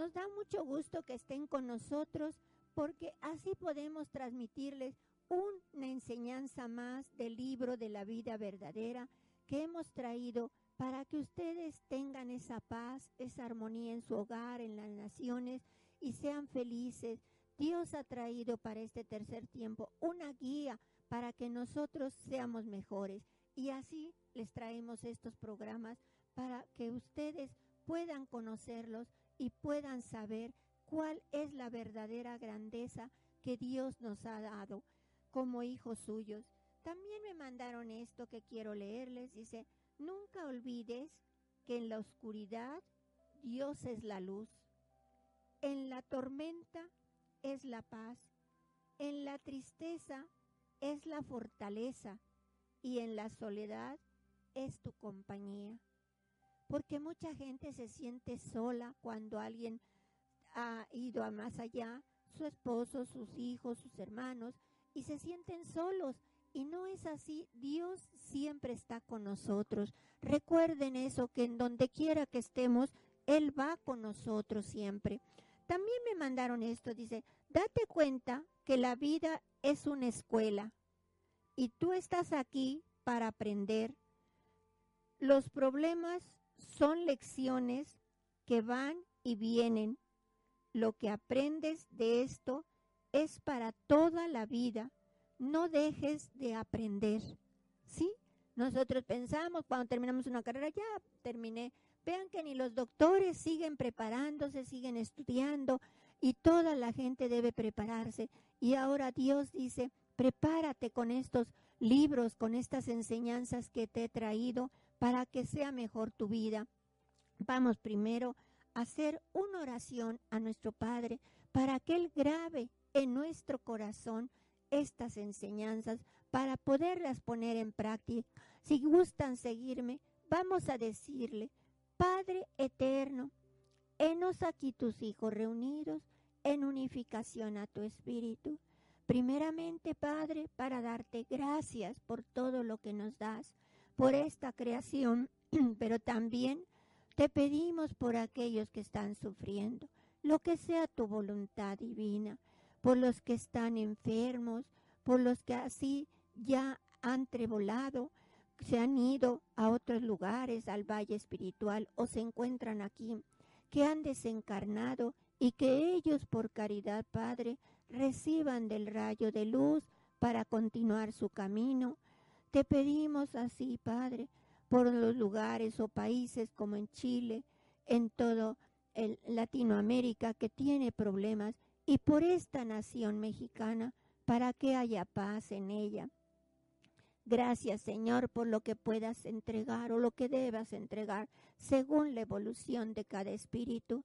Nos da mucho gusto que estén con nosotros porque así podemos transmitirles una enseñanza más del libro de la vida verdadera que hemos traído para que ustedes tengan esa paz, esa armonía en su hogar, en las naciones y sean felices. Dios ha traído para este tercer tiempo una guía para que nosotros seamos mejores y así les traemos estos programas para que ustedes puedan conocerlos y puedan saber cuál es la verdadera grandeza que Dios nos ha dado como hijos suyos. También me mandaron esto que quiero leerles. Dice, nunca olvides que en la oscuridad Dios es la luz. En la tormenta es la paz. En la tristeza es la fortaleza. Y en la soledad es tu compañía porque mucha gente se siente sola cuando alguien ha ido a más allá, su esposo, sus hijos, sus hermanos, y se sienten solos. Y no es así, Dios siempre está con nosotros. Recuerden eso, que en donde quiera que estemos, Él va con nosotros siempre. También me mandaron esto, dice, date cuenta que la vida es una escuela y tú estás aquí para aprender. Los problemas son lecciones que van y vienen. Lo que aprendes de esto es para toda la vida. No dejes de aprender. ¿Sí? Nosotros pensamos cuando terminamos una carrera, ya terminé. Vean que ni los doctores siguen preparándose, siguen estudiando y toda la gente debe prepararse. Y ahora Dios dice, prepárate con estos libros, con estas enseñanzas que te he traído para que sea mejor tu vida. Vamos primero a hacer una oración a nuestro Padre para que Él grabe en nuestro corazón estas enseñanzas para poderlas poner en práctica. Si gustan seguirme, vamos a decirle, Padre eterno, henos aquí tus hijos reunidos en unificación a tu espíritu. Primeramente, Padre, para darte gracias por todo lo que nos das por esta creación, pero también te pedimos por aquellos que están sufriendo, lo que sea tu voluntad divina, por los que están enfermos, por los que así ya han trebolado, se han ido a otros lugares, al valle espiritual, o se encuentran aquí, que han desencarnado y que ellos por caridad, Padre, reciban del rayo de luz para continuar su camino, te pedimos así, Padre, por los lugares o países como en Chile, en todo el Latinoamérica que tiene problemas y por esta nación mexicana para que haya paz en ella. Gracias, Señor, por lo que puedas entregar o lo que debas entregar según la evolución de cada espíritu.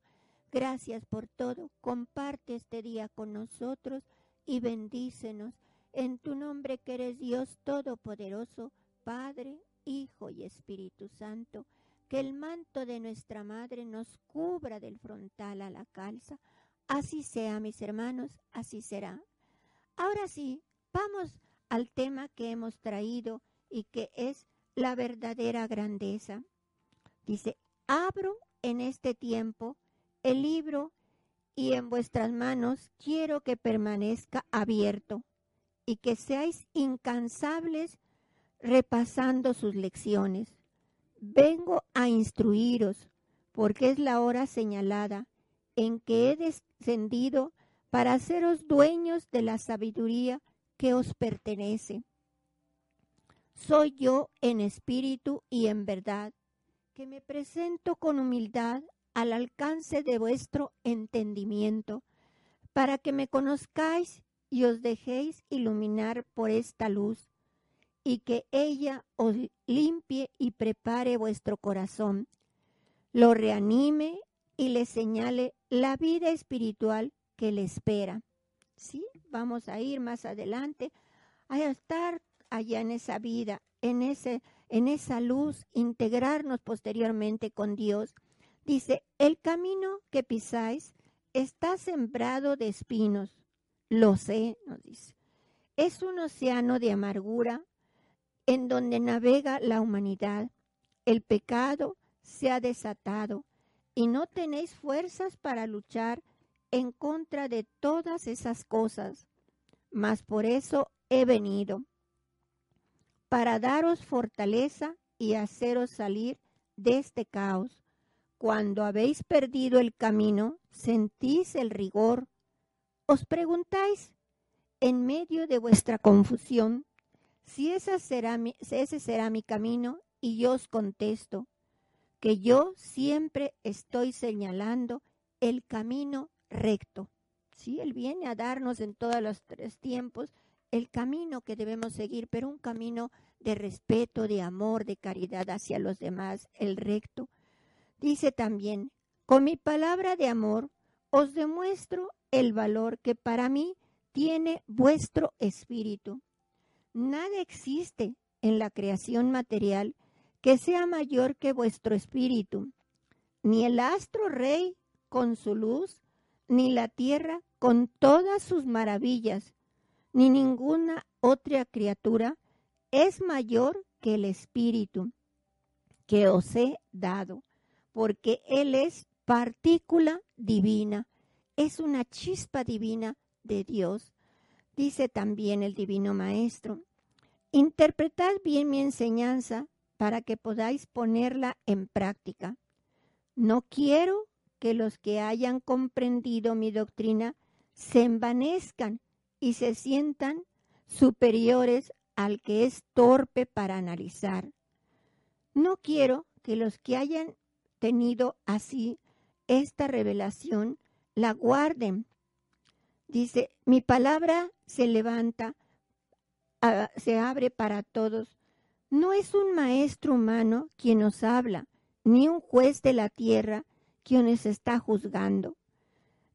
Gracias por todo. Comparte este día con nosotros y bendícenos en tu nombre que eres Dios Todopoderoso, Padre, Hijo y Espíritu Santo, que el manto de nuestra Madre nos cubra del frontal a la calza. Así sea, mis hermanos, así será. Ahora sí, vamos al tema que hemos traído y que es la verdadera grandeza. Dice, abro en este tiempo el libro y en vuestras manos quiero que permanezca abierto y que seáis incansables repasando sus lecciones. vengo a instruiros, porque es la hora señalada en que he descendido para haceros dueños de la sabiduría que os pertenece. Soy yo en espíritu y en verdad, que me presento con humildad al alcance de vuestro entendimiento, para que me conozcáis y os dejéis iluminar por esta luz, y que ella os limpie y prepare vuestro corazón, lo reanime y le señale la vida espiritual que le espera. ¿Sí? Vamos a ir más adelante a estar allá en esa vida, en, ese, en esa luz, integrarnos posteriormente con Dios. Dice, el camino que pisáis está sembrado de espinos. Lo sé, nos dice. Es un océano de amargura en donde navega la humanidad. El pecado se ha desatado y no tenéis fuerzas para luchar en contra de todas esas cosas. Mas por eso he venido, para daros fortaleza y haceros salir de este caos. Cuando habéis perdido el camino, sentís el rigor. Os preguntáis, en medio de vuestra confusión, si será ese será mi camino, y yo os contesto, que yo siempre estoy señalando el camino recto. ¿sí? Él viene a darnos en todos los tres tiempos el camino que debemos seguir, pero un camino de respeto, de amor, de caridad hacia los demás, el recto. Dice también, con mi palabra de amor os demuestro el valor que para mí tiene vuestro espíritu. Nada existe en la creación material que sea mayor que vuestro espíritu. Ni el astro rey con su luz, ni la tierra con todas sus maravillas, ni ninguna otra criatura es mayor que el Espíritu que os he dado, porque Él es partícula divina, es una chispa divina de Dios. Dice también el Divino Maestro, interpretad bien mi enseñanza para que podáis ponerla en práctica. No quiero que los que hayan comprendido mi doctrina se envanezcan y se sientan superiores al que es torpe para analizar. No quiero que los que hayan tenido así esta revelación la guarden. Dice, mi palabra se levanta, se abre para todos. No es un maestro humano quien nos habla, ni un juez de la tierra quien nos está juzgando,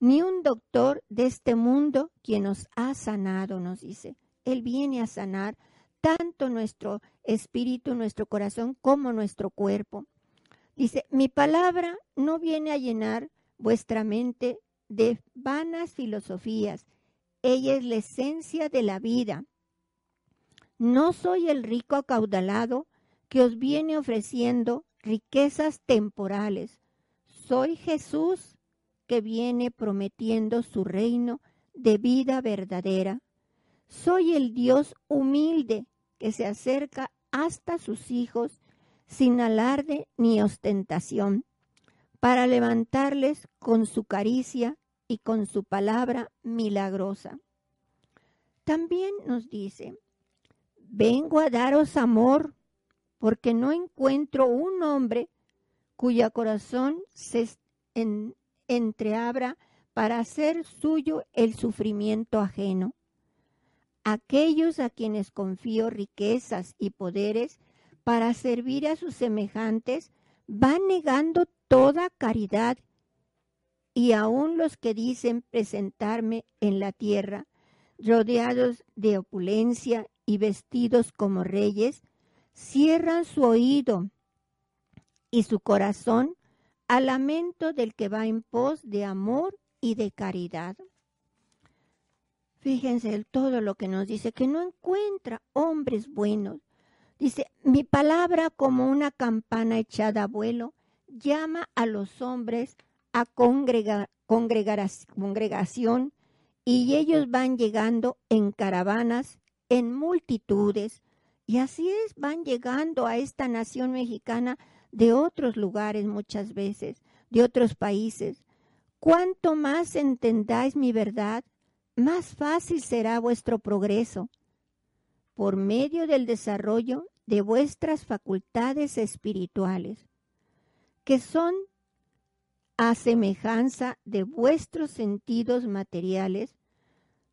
ni un doctor de este mundo quien nos ha sanado, nos dice. Él viene a sanar tanto nuestro espíritu, nuestro corazón, como nuestro cuerpo. Dice, mi palabra no viene a llenar vuestra mente de vanas filosofías. Ella es la esencia de la vida. No soy el rico acaudalado que os viene ofreciendo riquezas temporales soy Jesús que viene prometiendo su reino de vida verdadera. Soy el Dios humilde que se acerca hasta sus hijos sin alarde ni ostentación, para levantarles con su caricia y con su palabra milagrosa. También nos dice, vengo a daros amor, porque no encuentro un hombre cuya corazón se entreabra para hacer suyo el sufrimiento ajeno. Aquellos a quienes confío riquezas y poderes para servir a sus semejantes van negando toda caridad y aun los que dicen presentarme en la tierra, rodeados de opulencia y vestidos como reyes, cierran su oído y su corazón al lamento del que va en pos de amor y de caridad. Fíjense todo lo que nos dice, que no encuentra hombres buenos. Dice, mi palabra como una campana echada a vuelo llama a los hombres a congregación y ellos van llegando en caravanas, en multitudes. Y así es, van llegando a esta nación mexicana de otros lugares muchas veces, de otros países. Cuanto más entendáis mi verdad, más fácil será vuestro progreso. Por medio del desarrollo de vuestras facultades espirituales, que son a semejanza de vuestros sentidos materiales,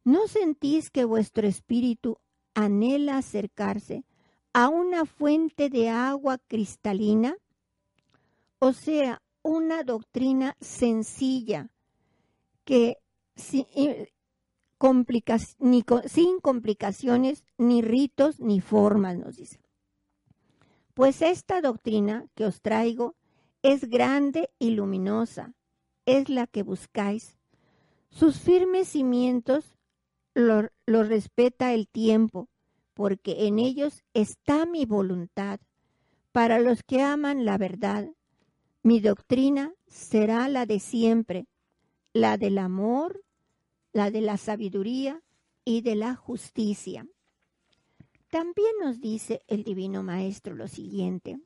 ¿no sentís que vuestro espíritu anhela acercarse a una fuente de agua cristalina? O sea, una doctrina sencilla que sin, complicaciones, ni ritos, ni formas, nos dice. Pues esta doctrina que os traigo es grande y luminosa, es la que buscáis. Sus firmes cimientos los lo respeta el tiempo, porque en ellos está mi voluntad. Para los que aman la verdad, mi doctrina será la de siempre, la del amor, la de la sabiduría y de la justicia. También nos dice el Divino Maestro lo siguiente.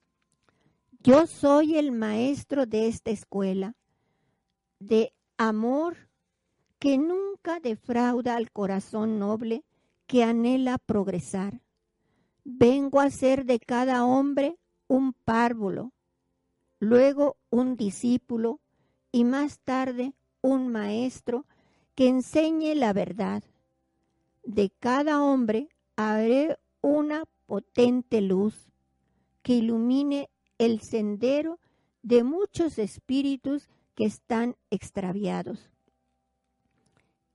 Yo soy el maestro de esta escuela, de amor que nunca defrauda al corazón noble que anhela progresar. Vengo a ser de cada hombre un párvulo, luego un discípulo y más tarde un maestro que enseñe la verdad. De cada hombre haré una potente luz que ilumine el sendero de muchos espíritus que están extraviados.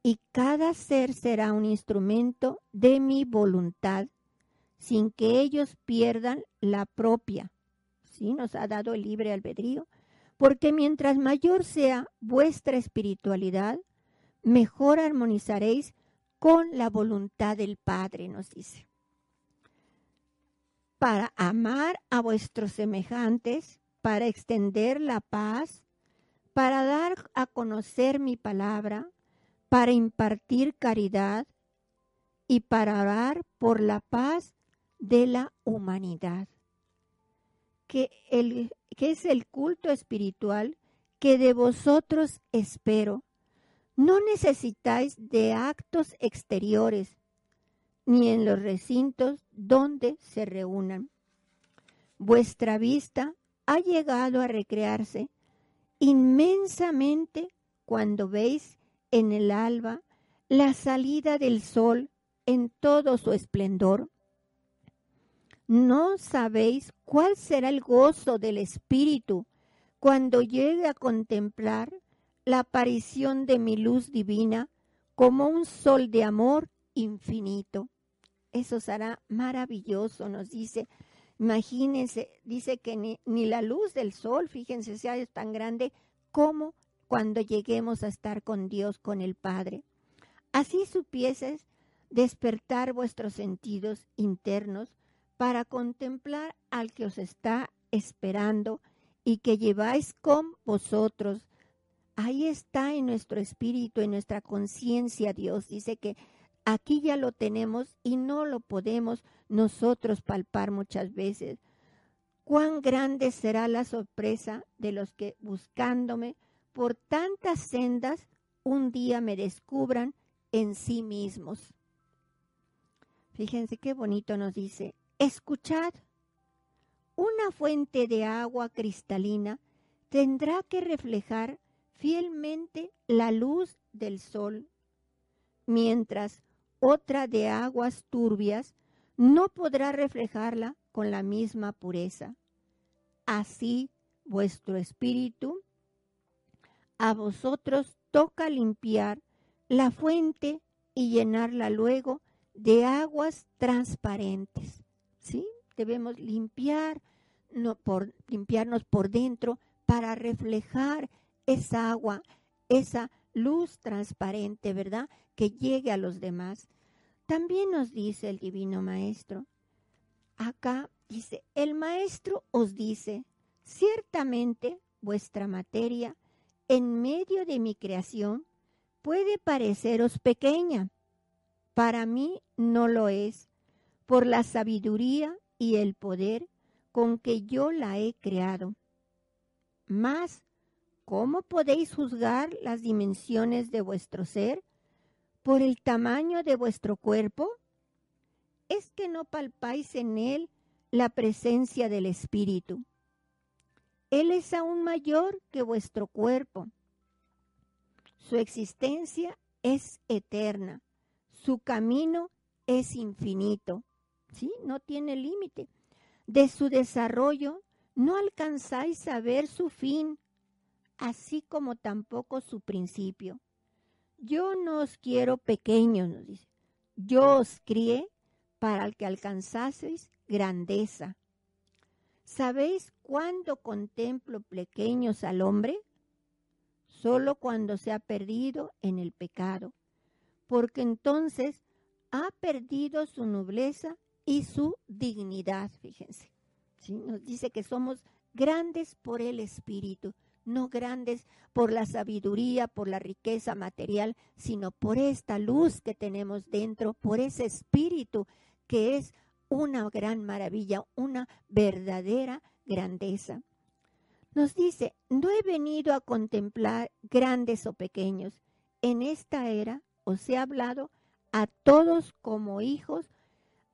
Y cada ser será un instrumento de mi voluntad, sin que ellos pierdan la propia. ¿Sí? Nos ha dado el libre albedrío. Porque mientras mayor sea vuestra espiritualidad, mejor armonizaréis con la voluntad del Padre, nos dice para amar a vuestros semejantes, para extender la paz, para dar a conocer mi palabra, para impartir caridad y para orar por la paz de la humanidad. Que, el, que es el culto espiritual que de vosotros espero. No necesitáis de actos exteriores, ni en los recintos donde se reúnan. Vuestra vista ha llegado a recrearse inmensamente cuando veis en el alba la salida del sol en todo su esplendor. No sabéis cuál será el gozo del espíritu cuando llegue a contemplar la aparición de mi luz divina como un sol de amor infinito eso será maravilloso, nos dice. Imagínense, dice que ni, la luz del sol, fíjense, sea tan grande como cuando lleguemos a estar con Dios, con el Padre. Así supieses despertar vuestros sentidos internos para contemplar al que os está esperando y que lleváis con vosotros. Ahí está en nuestro espíritu, en nuestra conciencia Dios. Dice que Aquí ya lo tenemos y no lo podemos nosotros palpar muchas veces. Cuán grande será la sorpresa de los que buscándome por tantas sendas un día me descubran en sí mismos. Fíjense qué bonito nos dice, escuchad, una fuente de agua cristalina tendrá que reflejar fielmente la luz del sol, mientras otra de aguas turbias, no podrá reflejarla con la misma pureza. Así vuestro espíritu, a vosotros toca limpiar la fuente y llenarla luego de aguas transparentes. ¿Sí? Debemos limpiar, limpiarnos por dentro para reflejar esa agua, esa luz transparente, ¿verdad? Que llegue a los demás. También nos dice el Divino Maestro. Acá dice, el Maestro os dice, ciertamente vuestra materia en medio de mi creación puede pareceros pequeña. Para mí no lo es, por la sabiduría y el poder con que yo la he creado. Mas, ¿cómo podéis juzgar las dimensiones de vuestro ser por el tamaño de vuestro cuerpo? ¿Es que no palpáis en él la presencia del Espíritu? Él es aún mayor que vuestro cuerpo. Su existencia es eterna. Su camino es infinito. ¿Sí? No tiene límite. De su desarrollo no alcanzáis a ver su fin, así como tampoco su principio. Yo no os quiero pequeños, nos dice. Yo os crié para que alcanzaseis grandeza. ¿Sabéis cuándo contemplo pequeños al hombre? Solo cuando se ha perdido en el pecado, porque entonces ha perdido su nobleza y su dignidad, fíjense. Nos dice que somos grandes por el Espíritu, no grandes por la sabiduría, por la riqueza material, sino por esta luz que tenemos dentro, por ese Espíritu que es una gran maravilla, una verdadera grandeza. Nos dice, no he venido a contemplar grandes o pequeños. En esta era os he hablado a todos como hijos,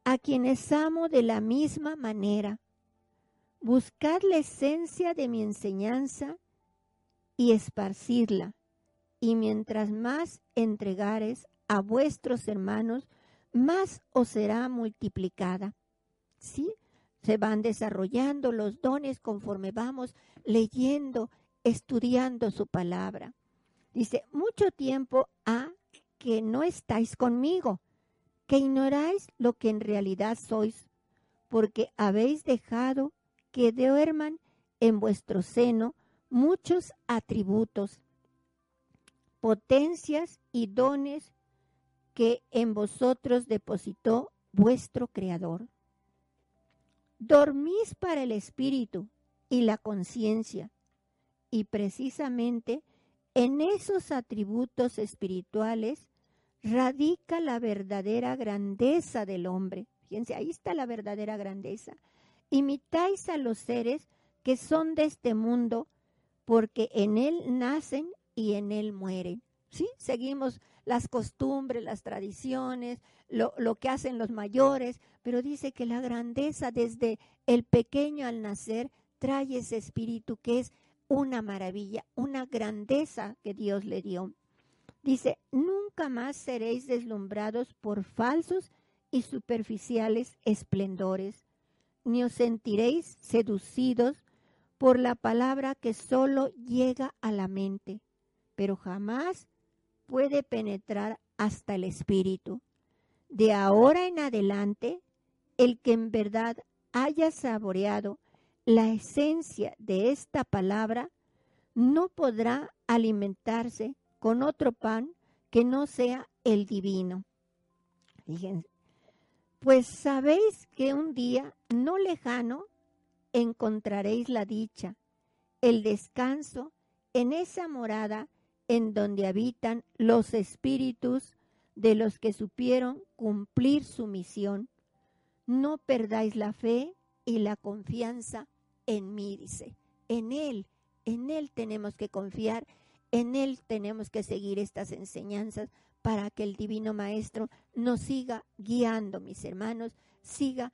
a quienes amo de la misma manera. Buscad la esencia de mi enseñanza y esparcirla, y mientras más entregares a vuestros hermanos, más os será multiplicada. ¿Sí? Se van desarrollando los dones conforme vamos leyendo, estudiando su palabra. Dice, mucho tiempo ha que no estáis conmigo, que ignoráis lo que en realidad sois, porque habéis dejado que duerman en vuestro seno muchos atributos, potencias y dones que en vosotros depositó vuestro Creador. Dormís para el espíritu y la conciencia, y precisamente en esos atributos espirituales radica la verdadera grandeza del hombre. Fíjense, ahí está la verdadera grandeza imitáis a los seres que son de este mundo, porque en él nacen y en él mueren. ¿Sí? Seguimos las costumbres, las tradiciones, lo, que hacen los mayores, pero dice que la grandeza desde el pequeño al nacer trae ese espíritu que es una maravilla, una grandeza que Dios le dio. Dice, nunca más seréis deslumbrados por falsos y superficiales esplendores ni os sentiréis seducidos por la palabra que solo llega a la mente, pero jamás puede penetrar hasta el espíritu. De ahora en adelante, el que en verdad haya saboreado la esencia de esta palabra, no podrá alimentarse con otro pan que no sea el divino. Fíjense, pues sabéis que un día no lejano encontraréis la dicha, el descanso en esa morada en donde habitan los espíritus de los que supieron cumplir su misión. No perdáis la fe y la confianza en mí, dice. En Él, en Él tenemos que confiar, en Él tenemos que seguir estas enseñanzas para que el Divino Maestro nos siga guiando, mis hermanos, siga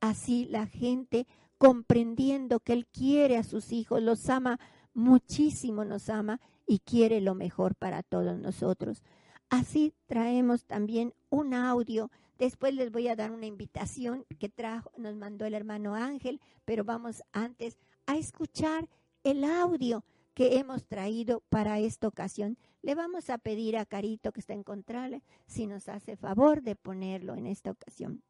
así la gente comprendiendo que Él quiere a sus hijos, los ama muchísimo, nos ama y quiere lo mejor para todos nosotros. Así traemos también un audio. Después les voy a dar una invitación que trajo, nos mandó el hermano Ángel, pero vamos antes a escuchar el audio que hemos traído para esta ocasión. Le vamos a pedir a Carito que está en Contrale si nos hace favor de ponerlo en esta ocasión.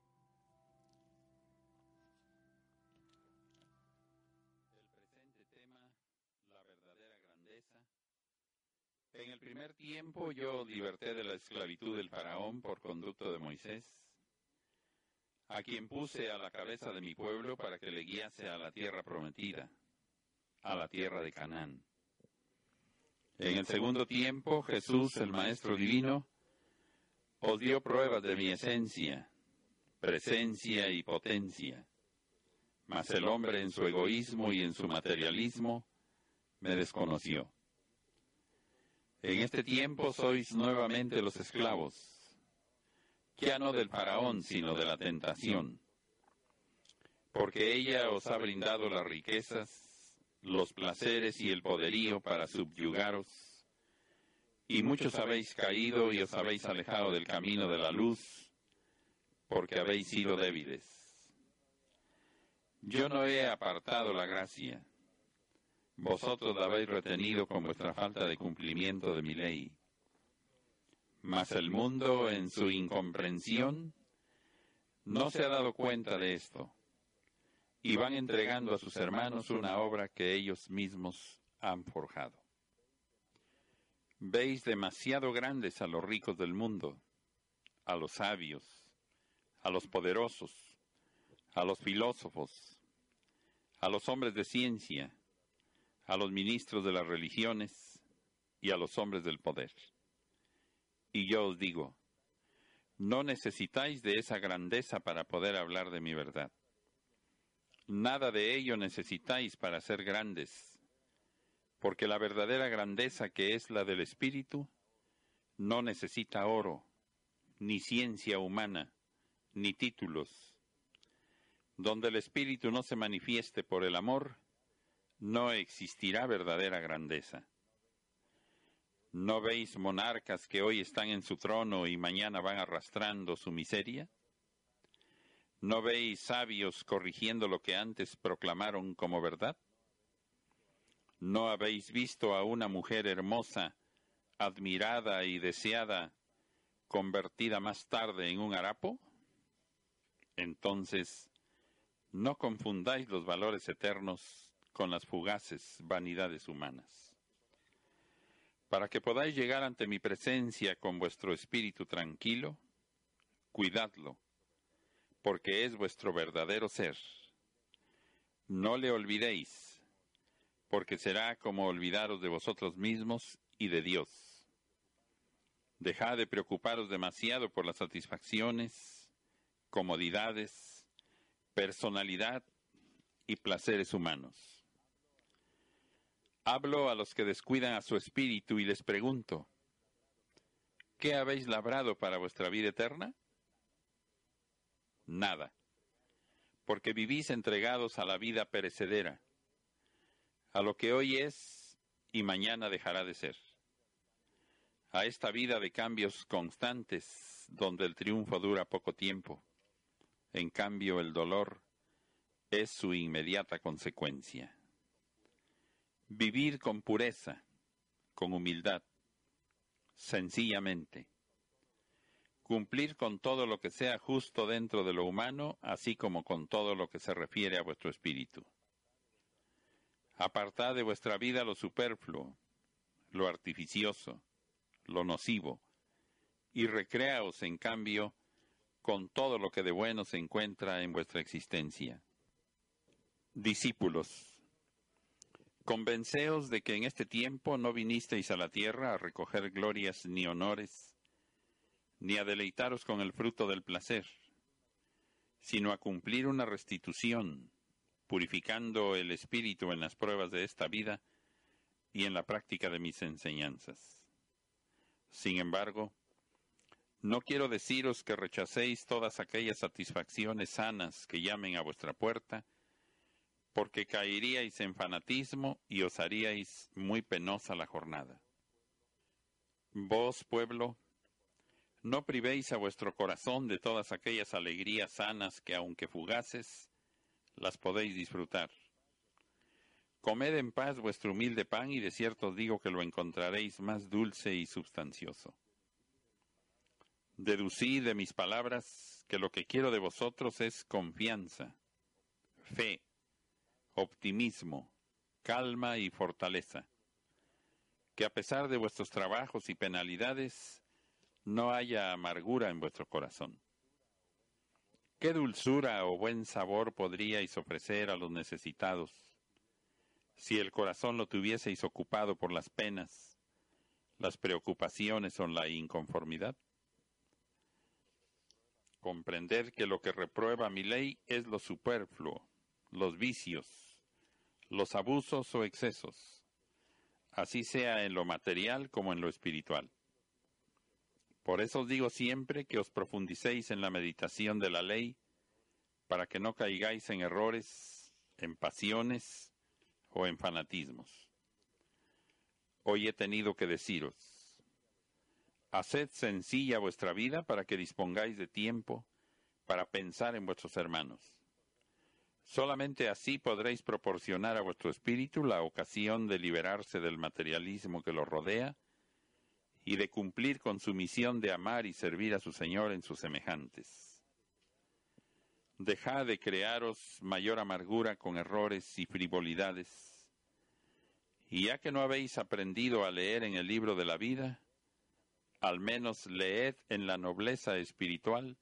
Tiempo yo liberté de la esclavitud del faraón por conducto de Moisés, a quien puse a la cabeza de mi pueblo para que le guiase a la tierra prometida, a la tierra de Canaán. En el segundo tiempo, Jesús, el Maestro Divino, os dio pruebas de mi esencia, presencia y potencia. Mas el hombre en su egoísmo y en su materialismo me desconoció. En este tiempo sois nuevamente los esclavos, ya no del faraón, sino de la tentación, porque ella os ha brindado las riquezas, los placeres y el poderío para subyugaros, y muchos habéis caído y os habéis alejado del camino de la luz, porque habéis sido débiles. Yo no he apartado la gracia vosotros la habéis retenido con vuestra falta de cumplimiento de mi ley. Mas el mundo, en su incomprensión, no se ha dado cuenta de esto, y van entregando a sus hermanos una obra que ellos mismos han forjado. Veis demasiado grandes a los ricos del mundo, a los sabios, a los poderosos, a los filósofos, a los hombres de ciencia, a los ministros de las religiones y a los hombres del poder. Y yo os digo, no necesitáis de esa grandeza para poder hablar de mi verdad. Nada de ello necesitáis para ser grandes, porque la verdadera grandeza que es la del Espíritu no necesita oro, ni ciencia humana, ni títulos. Donde el Espíritu no se manifieste por el amor, no existirá verdadera grandeza. ¿No veis monarcas que hoy están en su trono y mañana van arrastrando su miseria? ¿No veis sabios corrigiendo lo que antes proclamaron como verdad? ¿No habéis visto a una mujer hermosa, admirada y deseada, convertida más tarde en un harapo? Entonces, no confundáis los valores eternos con las fugaces vanidades humanas. Para que podáis llegar ante mi presencia con vuestro espíritu tranquilo, cuidadlo, porque es vuestro verdadero ser. No le olvidéis, porque será como olvidaros de vosotros mismos y de Dios. Dejad de preocuparos demasiado por las satisfacciones, comodidades, personalidad y placeres humanos. Hablo a los que descuidan a su espíritu y les pregunto, ¿qué habéis labrado para vuestra vida eterna? Nada, porque vivís entregados a la vida perecedera, a lo que hoy es y mañana dejará de ser, a esta vida de cambios constantes donde el triunfo dura poco tiempo, en cambio el dolor es su inmediata consecuencia. Vivir con pureza, con humildad, sencillamente. Cumplir con todo lo que sea justo dentro de lo humano, así como con todo lo que se refiere a vuestro espíritu. Apartad de vuestra vida lo superfluo, lo artificioso, lo nocivo, y recreaos, en cambio, con todo lo que de bueno se encuentra en vuestra existencia. Discípulos, Convenceos de que en este tiempo no vinisteis a la tierra a recoger glorias ni honores, ni a deleitaros con el fruto del placer, sino a cumplir una restitución, purificando el espíritu en las pruebas de esta vida y en la práctica de mis enseñanzas. Sin embargo, no quiero deciros que rechacéis todas aquellas satisfacciones sanas que llamen a vuestra puerta, porque caeríais en fanatismo y os haríais muy penosa la jornada. Vos, pueblo, no privéis a vuestro corazón de todas aquellas alegrías sanas que, aunque fugaces, las podéis disfrutar. Comed en paz vuestro humilde pan y de cierto os digo que lo encontraréis más dulce y substancioso. Deducid de mis palabras que lo que quiero de vosotros es confianza, fe, optimismo, calma y fortaleza. Que a pesar de vuestros trabajos y penalidades, no haya amargura en vuestro corazón. ¿Qué dulzura o buen sabor podríais ofrecer a los necesitados si el corazón lo tuvieseis ocupado por las penas, las preocupaciones o la inconformidad? Comprender que lo que reprueba mi ley es lo superfluo, los vicios, los abusos o excesos, así sea en lo material como en lo espiritual. Por eso os digo siempre que os profundicéis en la meditación de la ley, para que no caigáis en errores, en pasiones o en fanatismos. Hoy he tenido que deciros, haced sencilla vuestra vida para que dispongáis de tiempo para pensar en vuestros hermanos. Solamente así podréis proporcionar a vuestro espíritu la ocasión de liberarse del materialismo que lo rodea y de cumplir con su misión de amar y servir a su Señor en sus semejantes. Dejad de crearos mayor amargura con errores y frivolidades, y ya que no habéis aprendido a leer en el libro de la vida, al menos leed en la nobleza espiritual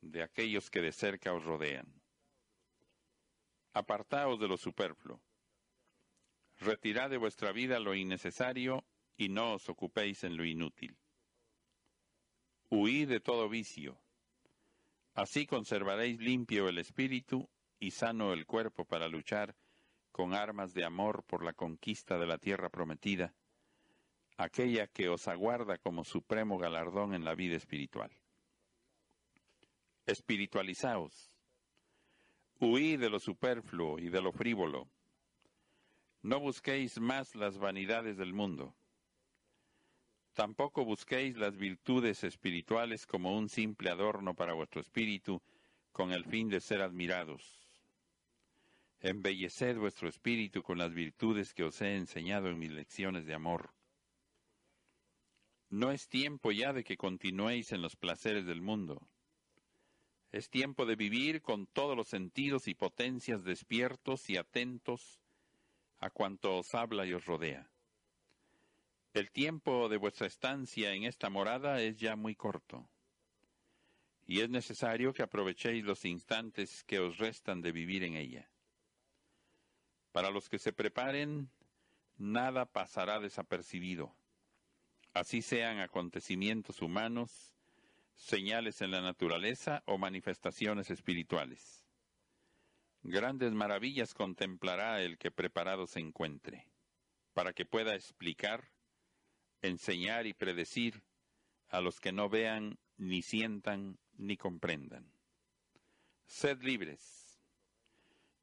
de aquellos que de cerca os rodean. Apartaos de lo superfluo. Retirad de vuestra vida lo innecesario y no os ocupéis en lo inútil. Huid de todo vicio. Así conservaréis limpio el espíritu y sano el cuerpo para luchar con armas de amor por la conquista de la tierra prometida, aquella que os aguarda como supremo galardón en la vida espiritual. Espiritualizaos. Huid de lo superfluo y de lo frívolo. No busquéis más las vanidades del mundo Tampoco busquéis las virtudes espirituales como un simple adorno para vuestro espíritu, con el fin de ser admirados. Embelleced vuestro espíritu con las virtudes que os he enseñado en mis lecciones de amor. No es tiempo ya de que continuéis en los placeres del mundo. Es tiempo de vivir con todos los sentidos y potencias despiertos y atentos a cuanto os habla y os rodea. El tiempo de vuestra estancia en esta morada es ya muy corto, y es necesario que aprovechéis los instantes que os restan de vivir en ella. Para los que se preparen, nada pasará desapercibido, así sean acontecimientos humanos, señales en la naturaleza o manifestaciones espirituales. Grandes maravillas contemplará el que preparado se encuentre, para que pueda explicar enseñar y predecir a los que no vean, ni sientan, ni comprendan. Sed libres.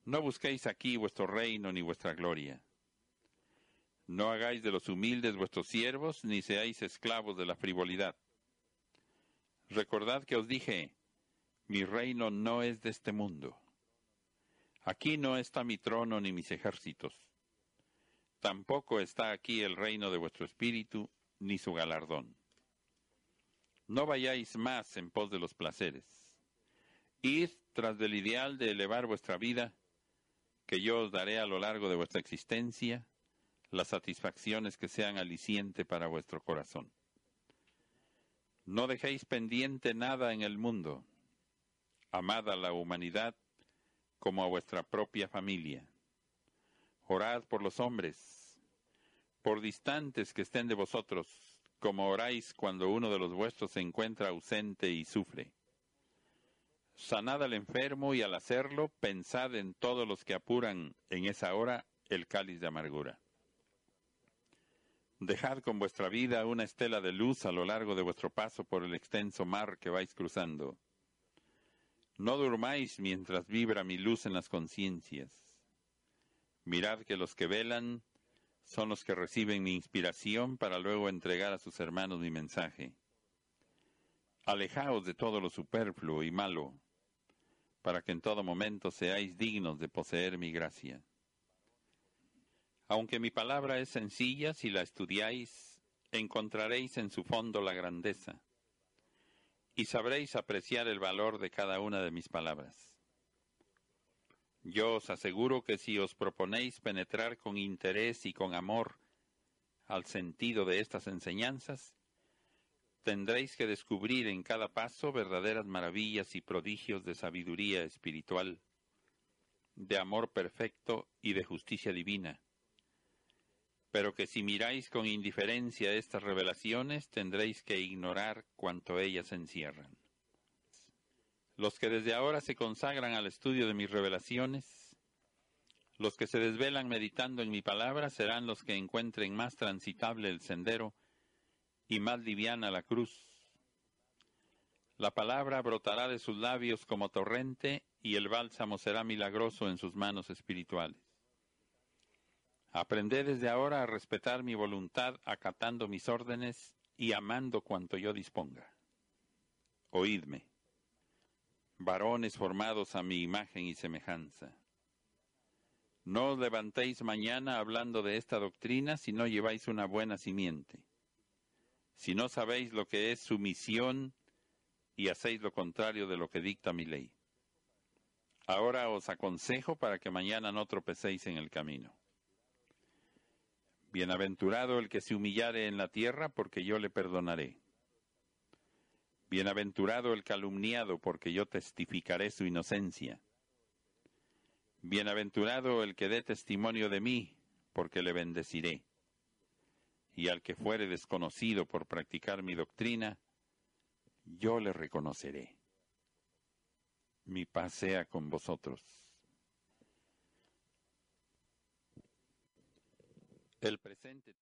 No busquéis aquí vuestro reino ni vuestra gloria. No hagáis de los humildes vuestros siervos, ni seáis esclavos de la frivolidad. Recordad que os dije, mi reino no es de este mundo. Aquí no está mi trono ni mis ejércitos tampoco está aquí el reino de vuestro espíritu, ni su galardón. No vayáis más en pos de los placeres. Id tras del ideal de elevar vuestra vida, que yo os daré a lo largo de vuestra existencia, las satisfacciones que sean aliciente para vuestro corazón. No dejéis pendiente nada en el mundo. Amad a la humanidad como a vuestra propia familia. Orad por los hombres, por distantes que estén de vosotros, como oráis cuando uno de los vuestros se encuentra ausente y sufre. Sanad al enfermo y al hacerlo, pensad en todos los que apuran en esa hora el cáliz de amargura. Dejad con vuestra vida una estela de luz a lo largo de vuestro paso por el extenso mar que vais cruzando. No durmáis mientras vibra mi luz en las conciencias. Mirad que los que velan son los que reciben mi inspiración para luego entregar a sus hermanos mi mensaje. Alejaos de todo lo superfluo y malo, para que en todo momento seáis dignos de poseer mi gracia. Aunque mi palabra es sencilla, si la estudiáis, encontraréis en su fondo la grandeza, y sabréis apreciar el valor de cada una de mis palabras. Yo os aseguro que si os proponéis penetrar con interés y con amor al sentido de estas enseñanzas, tendréis que descubrir en cada paso verdaderas maravillas y prodigios de sabiduría espiritual, de amor perfecto y de justicia divina. Pero que si miráis con indiferencia estas revelaciones, tendréis que ignorar cuanto ellas encierran. Los que desde ahora se consagran al estudio de mis revelaciones, los que se desvelan meditando en mi palabra, serán los que encuentren más transitable el sendero y más liviana la cruz. La palabra brotará de sus labios como torrente y el bálsamo será milagroso en sus manos espirituales. Aprended desde ahora a respetar mi voluntad acatando mis órdenes y amando cuanto yo disponga. Oídme, varones formados a mi imagen y semejanza. No os levantéis mañana hablando de esta doctrina si no lleváis una buena simiente, si no sabéis lo que es sumisión y hacéis lo contrario de lo que dicta mi ley. Ahora os aconsejo para que mañana no tropecéis en el camino. Bienaventurado el que se humillare en la tierra, porque yo le perdonaré. Bienaventurado el calumniado, porque yo testificaré su inocencia. Bienaventurado el que dé testimonio de mí, porque le bendeciré. Y al que fuere desconocido por practicar mi doctrina, yo le reconoceré. Mi paz sea con vosotros. El presente.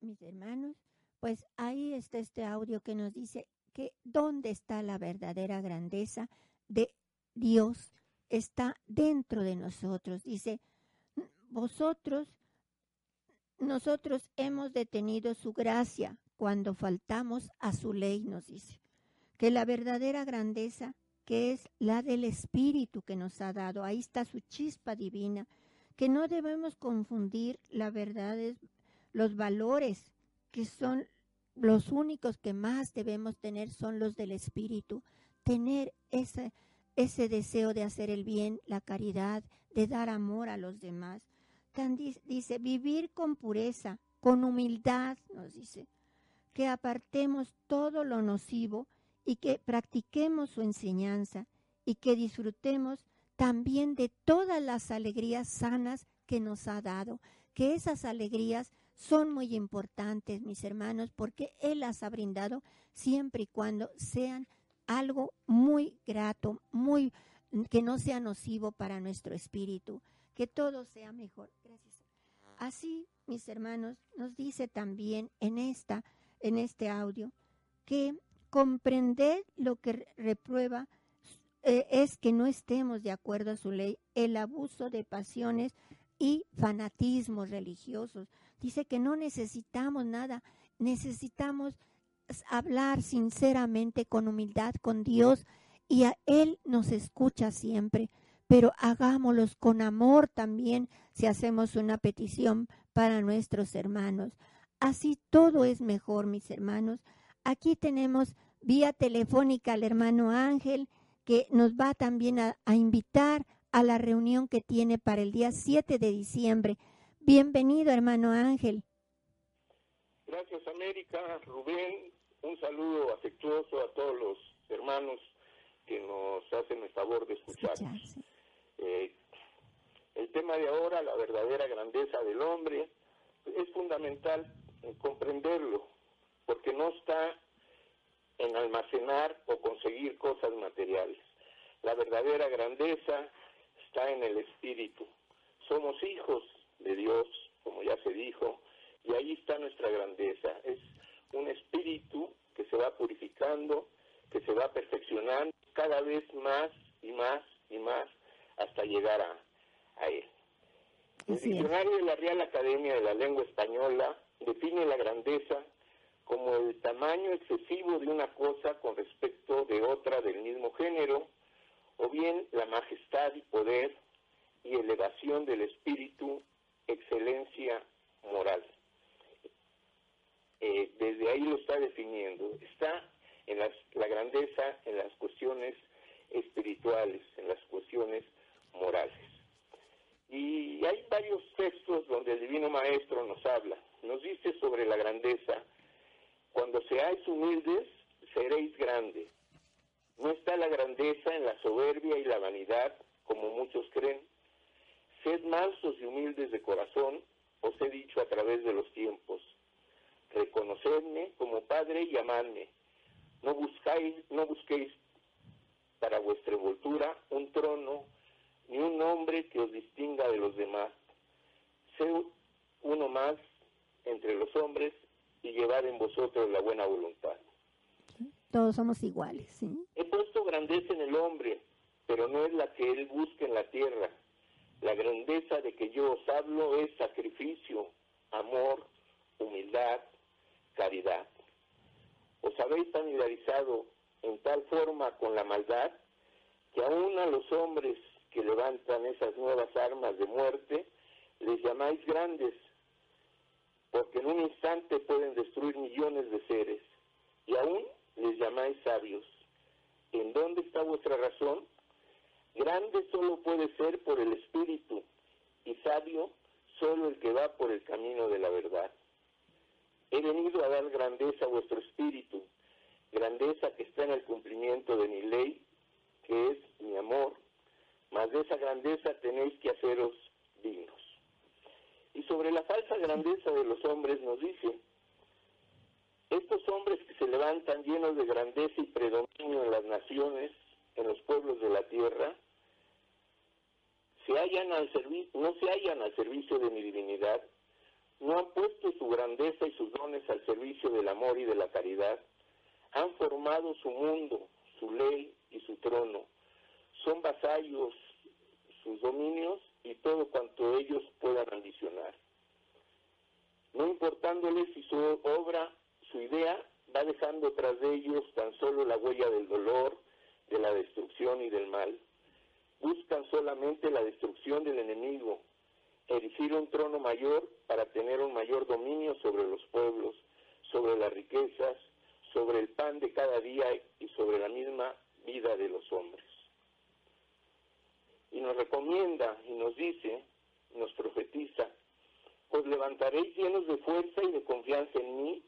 Mis hermanos, pues ahí está este audio que nos dice que dónde está la verdadera grandeza de Dios. Está dentro de nosotros. Dice, vosotros, nosotros hemos detenido su gracia cuando faltamos a su ley, nos dice. Que la verdadera grandeza, que es la del Espíritu que nos ha dado, ahí está su chispa divina, que no debemos confundir la verdad, los valores que son los únicos que más debemos tener son los del espíritu, tener ese, ese deseo de hacer el bien, la caridad, de dar amor a los demás. dice, vivir con pureza, con humildad, nos dice, que apartemos todo lo nocivo y que practiquemos su enseñanza y que disfrutemos también de todas las alegrías sanas que nos ha dado, que esas alegrías son muy importantes, mis hermanos, porque Él las ha brindado siempre y cuando sean algo muy grato, muy que no sea nocivo para nuestro espíritu, que todo sea mejor. Así, mis hermanos, nos dice también en esta en este audio que comprender lo que reprueba eh, es que no estemos de acuerdo a su ley, el abuso de pasiones y fanatismos religiosos. Dice que no necesitamos nada, necesitamos hablar sinceramente con humildad con Dios y a Él nos escucha siempre, pero hagámoslos con amor también si hacemos una petición para nuestros hermanos. Así todo es mejor, mis hermanos. Aquí tenemos vía telefónica al hermano Ángel que nos va también a, invitar a la reunión que tiene para el día 7 de diciembre. Bienvenido, hermano Ángel. Gracias, América. Rubén, un saludo afectuoso a todos los hermanos que nos hacen el favor de escuchar. Eh, el tema de ahora, la verdadera grandeza del hombre, es fundamental comprenderlo, porque no está en almacenar o conseguir cosas materiales. La verdadera grandeza está en el espíritu. Somos hijos de Dios, como ya se dijo, y ahí está nuestra grandeza. Es un espíritu que se va purificando, que se va perfeccionando cada vez más y más y más hasta llegar a, Él. El diccionario de la Real Academia de la Lengua Española define la grandeza como el tamaño excesivo de una cosa con respecto de otra del mismo género, o bien la majestad y poder y elevación del espíritu, excelencia moral. Eh, desde ahí lo está definiendo. Está en la grandeza en las cuestiones espirituales, en las cuestiones morales. Y hay varios textos donde el Divino Maestro nos habla, nos dice sobre la grandeza cuando seáis humildes, seréis grandes. No está la grandeza en la soberbia y la vanidad, como muchos creen. Sed mansos y humildes de corazón, os he dicho a través de los tiempos. Reconocedme como Padre y amadme. No buscáis, no busquéis para vuestra envoltura un trono, ni un nombre que os distinga de los demás. Sé uno más entre los hombres y llevar en vosotros la buena voluntad. Todos somos iguales, ¿sí? He puesto grandeza en el hombre, pero no es la que él busca en la tierra. La grandeza de que yo os hablo es sacrificio, amor, humildad, caridad. Os habéis familiarizado en tal forma con la maldad que aún a los hombres que levantan esas nuevas armas de muerte les llamáis grandes, porque en un instante pueden destruir millones de seres, y aún les llamáis sabios. ¿En dónde está vuestra razón? Grande solo puede ser por el Espíritu, y sabio solo el que va por el camino de la verdad. He venido a dar grandeza a vuestro espíritu, grandeza que está en el cumplimiento de mi ley, que es mi amor, mas de esa grandeza tenéis que haceros dignos. Y sobre la falsa grandeza de los hombres nos dice, estos hombres que se levantan llenos de grandeza y predominio en las naciones, en los pueblos de la tierra, se hallan al no se hallan al servicio de mi divinidad, no han puesto su grandeza y sus dones al servicio del amor y de la caridad, han formado su mundo, su ley y su trono, son vasallos sus dominios y todo cuanto ellos puedan ambicionar. No importándoles si su obra, su idea, va dejando tras de ellos tan solo la huella del dolor, de la destrucción y del mal. Buscan solamente la destrucción del enemigo, erigir un trono mayor para tener un mayor dominio sobre los pueblos, sobre las riquezas, sobre el pan de cada día y sobre la misma vida de los hombres. Y nos recomienda y nos dice, nos profetiza, os levantaréis llenos de fuerza y de confianza en mí,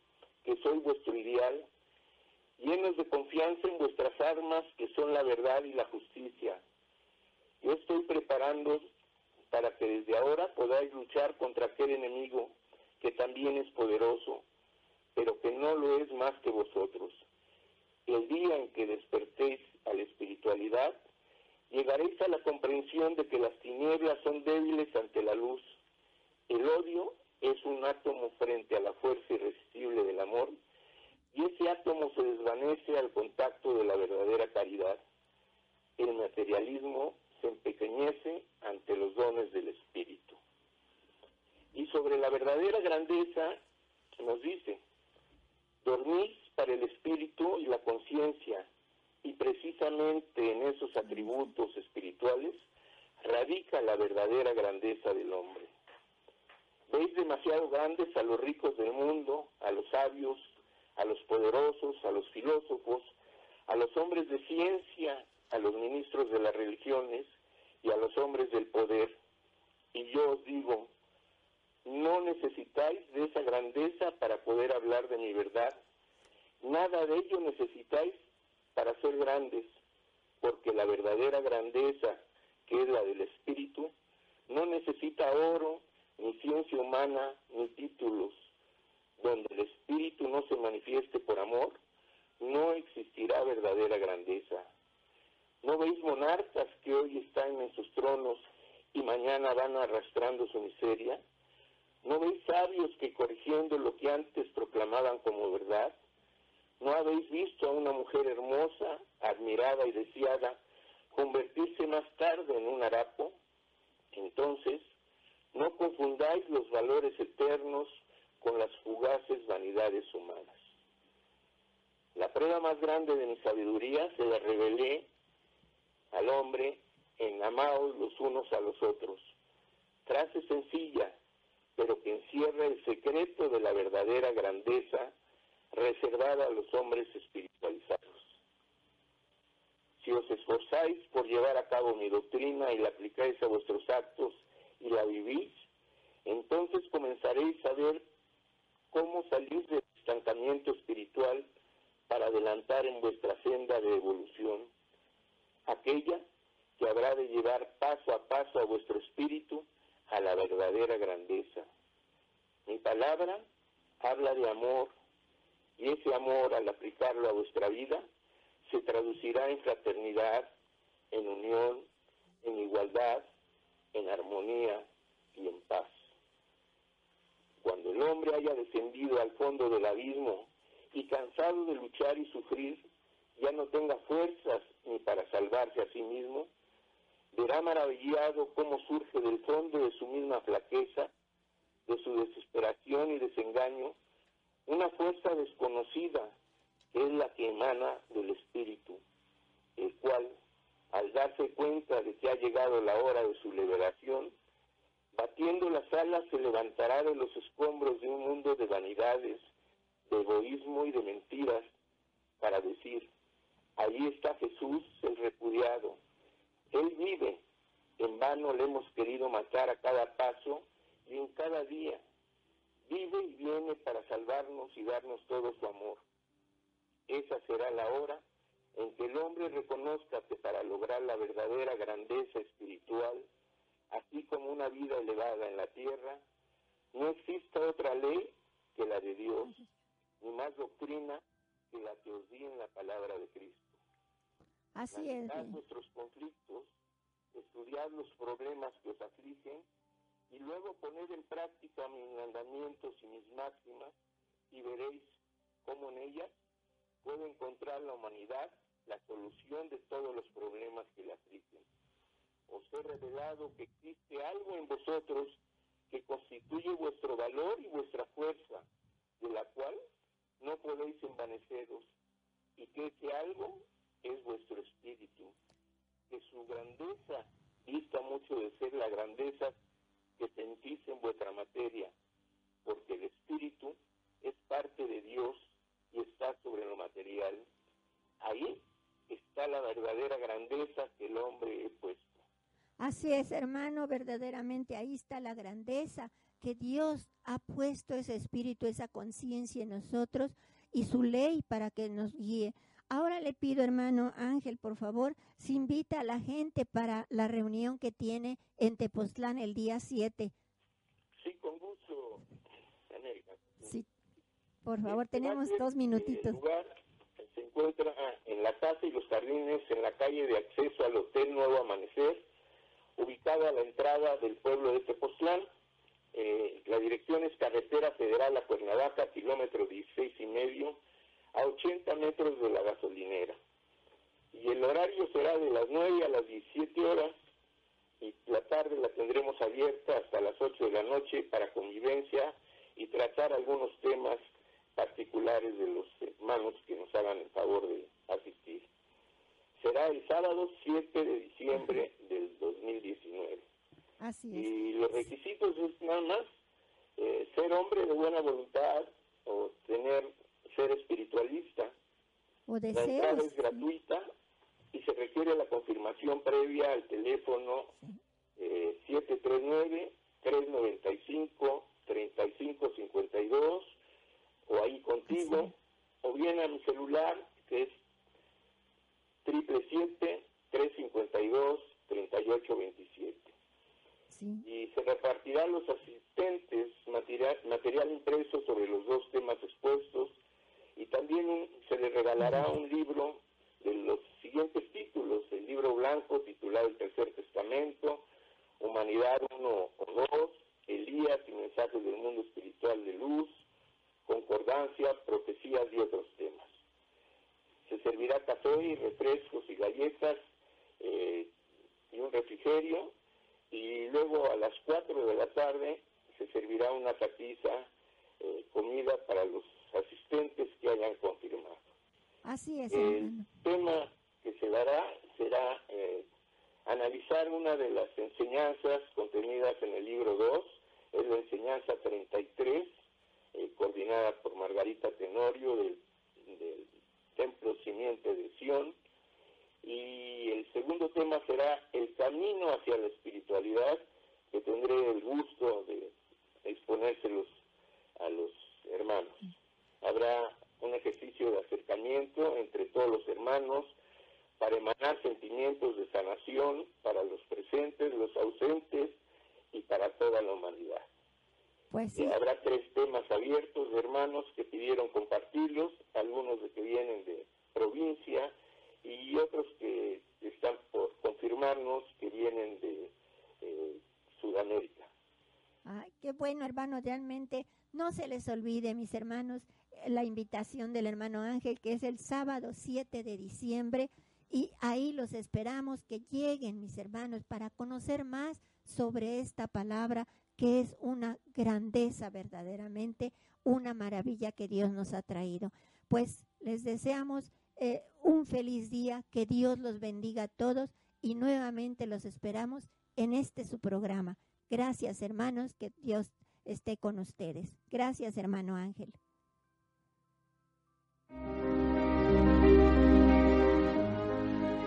que soy vuestro ideal, llenos de confianza en vuestras armas, que son la verdad y la justicia. Yo estoy preparando para que desde ahora podáis luchar contra aquel enemigo que también es poderoso, pero que no lo es más que vosotros. El día en que despertéis a la espiritualidad, llegaréis a la comprensión de que las tinieblas son débiles ante la luz. El odio es un átomo frente a la fuerza irresistible del amor y ese átomo se desvanece al contacto de la verdadera caridad. El materialismo se empequeñece ante los dones del Espíritu. Y sobre la verdadera grandeza nos dice, dormís para el Espíritu y la conciencia, y precisamente en esos atributos espirituales radica la verdadera grandeza del hombre. Veis demasiado grandes a los ricos del mundo, a los sabios, a los poderosos, a los filósofos, a los hombres de ciencia, a los ministros de las religiones y a los hombres del poder. Y yo os digo, no necesitáis de esa grandeza para poder hablar de mi verdad. Nada de ello necesitáis para ser grandes, porque la verdadera grandeza, que es la del Espíritu, no necesita oro, ni ciencia humana, ni títulos. Donde el Espíritu no se manifieste por amor, no existirá verdadera grandeza. ¿No veis monarcas que hoy están en sus tronos y mañana van arrastrando su miseria? ¿No veis sabios que corrigiendo lo que antes proclamaban como verdad? ¿No habéis visto a una mujer hermosa, admirada y deseada convertirse más tarde en un harapo? Entonces, no confundáis los valores eternos con las fugaces vanidades humanas. La prueba más grande de mi sabiduría se la revelé al hombre en amaos los unos a los otros. Frase sencilla, pero que encierra el secreto de la verdadera grandeza reservada a los hombres espiritualizados. Si os esforzáis por llevar a cabo mi doctrina y la aplicáis a vuestros actos y la vivís, entonces comenzaréis a ver cómo salir del estancamiento espiritual para adelantar en vuestra senda de evolución aquella que habrá de llevar paso a paso a vuestro espíritu a la verdadera grandeza. Mi palabra habla de amor y ese amor al aplicarlo a vuestra vida se traducirá en fraternidad, en unión, en igualdad, en armonía y en paz. Cuando el hombre haya descendido al fondo del abismo y cansado de luchar y sufrir, ya no tenga fuerzas ni para salvarse a sí mismo, verá maravillado cómo surge del fondo de su misma flaqueza, de su desesperación y desengaño, una fuerza desconocida es la que emana del Espíritu, el cual, al darse cuenta de que ha llegado la hora de su liberación, batiendo las alas se levantará de los escombros de un mundo de vanidades, de egoísmo y de mentiras, para decir, allí está Jesús el repudiado, Él vive, en vano le hemos querido matar a cada paso y en cada día, vive y viene para salvarnos y darnos todo su amor. Esa será la hora en que el hombre reconozca que para lograr la verdadera grandeza espiritual, así como una vida elevada en la tierra, no exista otra ley que la de Dios, ni más doctrina que la que os di en la palabra de Cristo. Así es. vuestros conflictos, estudiad los problemas que os afligen y luego poned en práctica mis mandamientos y mis máximas y veréis cómo en ellas puede encontrar la humanidad la solución de todos los problemas que le afligen. Os he revelado que existe algo en vosotros que constituye vuestro valor y vuestra fuerza, de la cual no podéis envaneceros, y que ese algo es vuestro espíritu, que su grandeza dista mucho de ser la grandeza que sentís en vuestra materia, porque el espíritu es parte de Dios y está sobre lo material. Ahí está la verdadera grandeza que el hombre he puesto. Así es, hermano, verdaderamente ahí está la grandeza que Dios ha puesto ese espíritu, esa conciencia en nosotros y su ley para que nos guíe. Ahora le pido, hermano Ángel, por favor, si invita a la gente para la reunión que tiene en Tepoztlán el día 7. Sí, con gusto, América. Sí, por favor, tenemos dos minutitos. El lugar se encuentra en la casa y los jardines en la calle de acceso al Hotel Nuevo Amanecer, ubicada a la entrada del pueblo de Tepoztlán. Eh, la dirección es Carretera Federal a Cuernavaca, kilómetro 16 y medio, a 80 metros de la gasolinera. Y el horario será de las 9 a las 17 horas y la tarde la tendremos abierta hasta las 8 de la noche para convivencia y tratar algunos temas particulares de los hermanos que nos hagan el favor de asistir. Será el sábado 7 de diciembre del 2019. Así es. Y los requisitos es nada más eh, ser hombre de buena voluntad o tener ser espiritualista. O La entrada es gratuita y se requiere la confirmación previa al teléfono 739-395-3552 eh, o ahí contigo, o bien a mi celular que es triple siete 352 3827 y se repartirá a los asistentes material, material impreso sobre los dos temas expuestos y también se le regalará un libro de los siguientes títulos, el libro blanco titulado El Tercer Testamento, Humanidad 1 o 2, Elías y Mensajes del Mundo Espiritual de Luz, Concordancia, Profecías y otros temas. Se servirá café y refrescos y galletas eh, y un refrigerio y luego a las 4 de la tarde se servirá una tapiza, eh, comida para los asistentes que hayan confirmado. Así es. El tema que se dará será eh, analizar una de las enseñanzas contenidas en el libro 2, es la enseñanza 33, eh, coordinada por Margarita Tenorio del, del Templo Simiente de Sion, y el segundo tema será el camino hacia la espiritualidad, que tendré el gusto de exponérselos a los hermanos. Habrá un ejercicio de acercamiento entre todos los hermanos para emanar sentimientos de sanación para los presentes, los ausentes y para toda la humanidad. Pues habrá tres temas abiertos de hermanos que pidieron compartirlos, algunos de que vienen de provincia y otros que están por confirmarnos que vienen de eh, Sudamérica. Ay, qué bueno, hermano, realmente no se les olvide, mis hermanos, la invitación del hermano Ángel, que es el sábado 7 de diciembre, y ahí los esperamos que lleguen, mis hermanos, para conocer más sobre esta palabra, que es una grandeza verdaderamente, una maravilla que Dios nos ha traído. Pues les deseamos eh, un feliz día, que Dios los bendiga a todos y nuevamente los esperamos en este su programa. Gracias, hermanos, que Dios esté con ustedes. Gracias, hermano Ángel.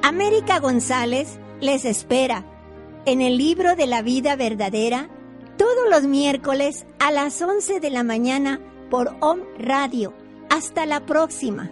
América González les espera en el libro de la vida verdadera todos los miércoles a las 11 de la mañana por OM Radio. Hasta la próxima.